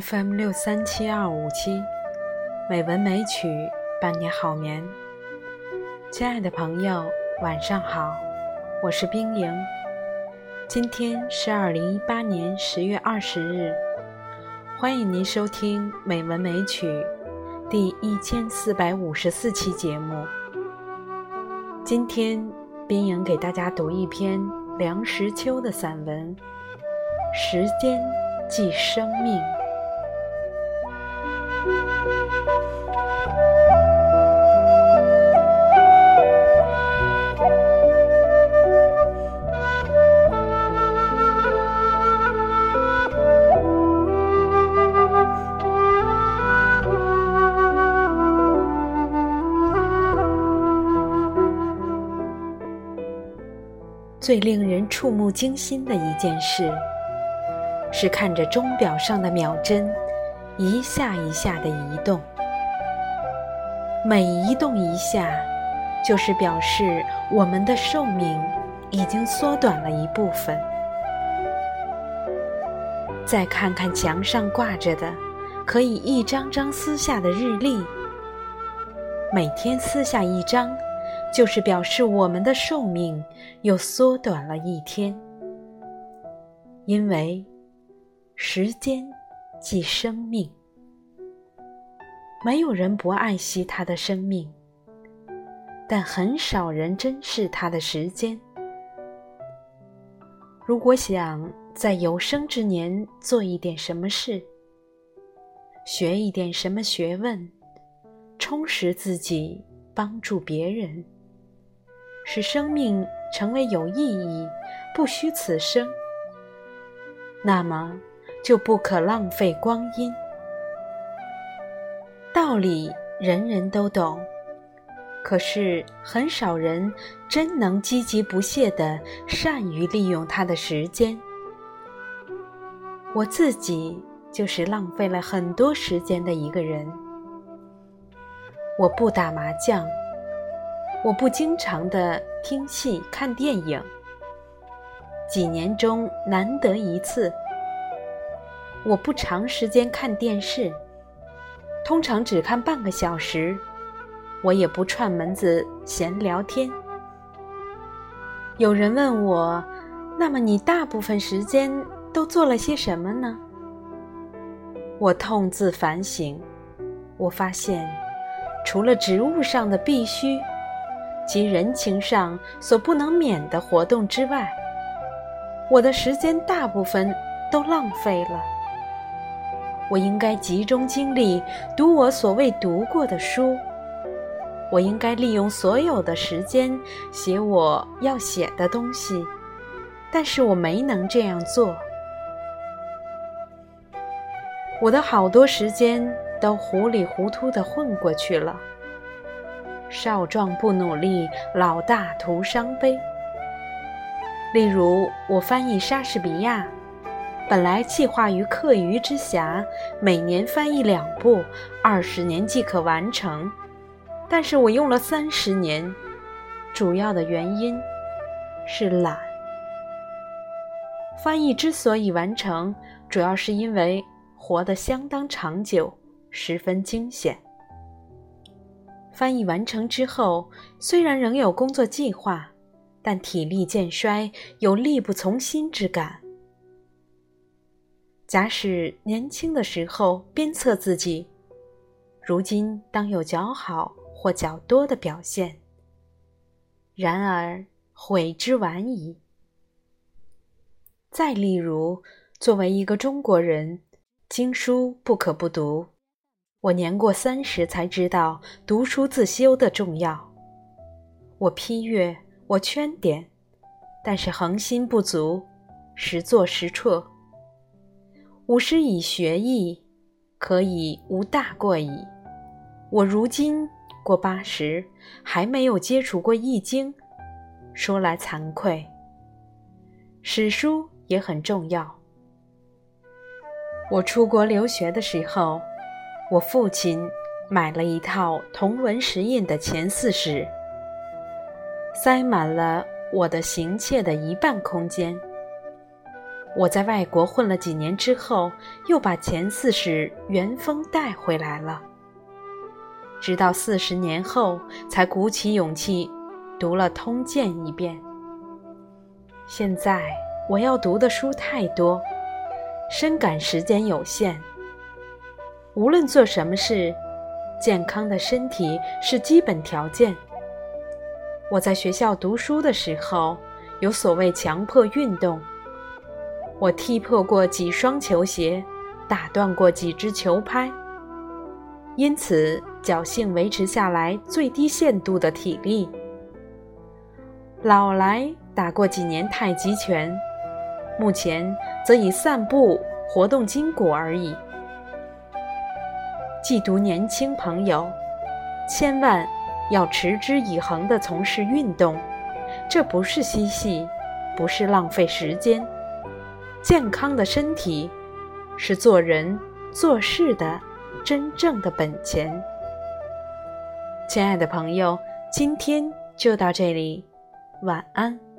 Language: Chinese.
FM 六三七二五七，美文美曲伴你好眠。亲爱的朋友，晚上好，我是冰莹。今天是二零一八年十月二十日，欢迎您收听《美文美曲》第一千四百五十四期节目。今天，冰莹给大家读一篇梁实秋的散文《时间即生命》。最令人触目惊心的一件事，是看着钟表上的秒针一下一下的移动。每移动一下，就是表示我们的寿命已经缩短了一部分。再看看墙上挂着的可以一张张撕下的日历，每天撕下一张。就是表示我们的寿命又缩短了一天，因为时间即生命。没有人不爱惜他的生命，但很少人珍视他的时间。如果想在有生之年做一点什么事，学一点什么学问，充实自己，帮助别人。使生命成为有意义、不虚此生，那么就不可浪费光阴。道理人人都懂，可是很少人真能积极不懈地善于利用他的时间。我自己就是浪费了很多时间的一个人。我不打麻将。我不经常的听戏看电影，几年中难得一次。我不长时间看电视，通常只看半个小时。我也不串门子闲聊天。有人问我，那么你大部分时间都做了些什么呢？我痛自反省，我发现，除了职务上的必须。及人情上所不能免的活动之外，我的时间大部分都浪费了。我应该集中精力读我所谓读过的书，我应该利用所有的时间写我要写的东西，但是我没能这样做。我的好多时间都糊里糊涂的混过去了。少壮不努力，老大徒伤悲。例如，我翻译莎士比亚，本来计划于课余之暇，每年翻译两部，二十年即可完成。但是我用了三十年，主要的原因是懒。翻译之所以完成，主要是因为活得相当长久，十分惊险。翻译完成之后，虽然仍有工作计划，但体力渐衰，有力不从心之感。假使年轻的时候鞭策自己，如今当有较好或较多的表现。然而悔之晚矣。再例如，作为一个中国人，经书不可不读。我年过三十才知道读书自修的重要。我批阅，我圈点，但是恒心不足，时做时辍。五十以学艺，可以无大过矣。我如今过八十，还没有接触过《易经》，说来惭愧。史书也很重要。我出国留学的时候。我父亲买了一套同文石印的前四史，塞满了我的行窃的一半空间。我在外国混了几年之后，又把前四史原封带回来了。直到四十年后，才鼓起勇气读了《通鉴》一遍。现在我要读的书太多，深感时间有限。无论做什么事，健康的身体是基本条件。我在学校读书的时候，有所谓强迫运动。我踢破过几双球鞋，打断过几只球拍，因此侥幸维持下来最低限度的体力。老来打过几年太极拳，目前则以散步活动筋骨而已。寄读年轻朋友，千万要持之以恒地从事运动，这不是嬉戏，不是浪费时间。健康的身体是做人做事的真正的本钱。亲爱的朋友，今天就到这里，晚安。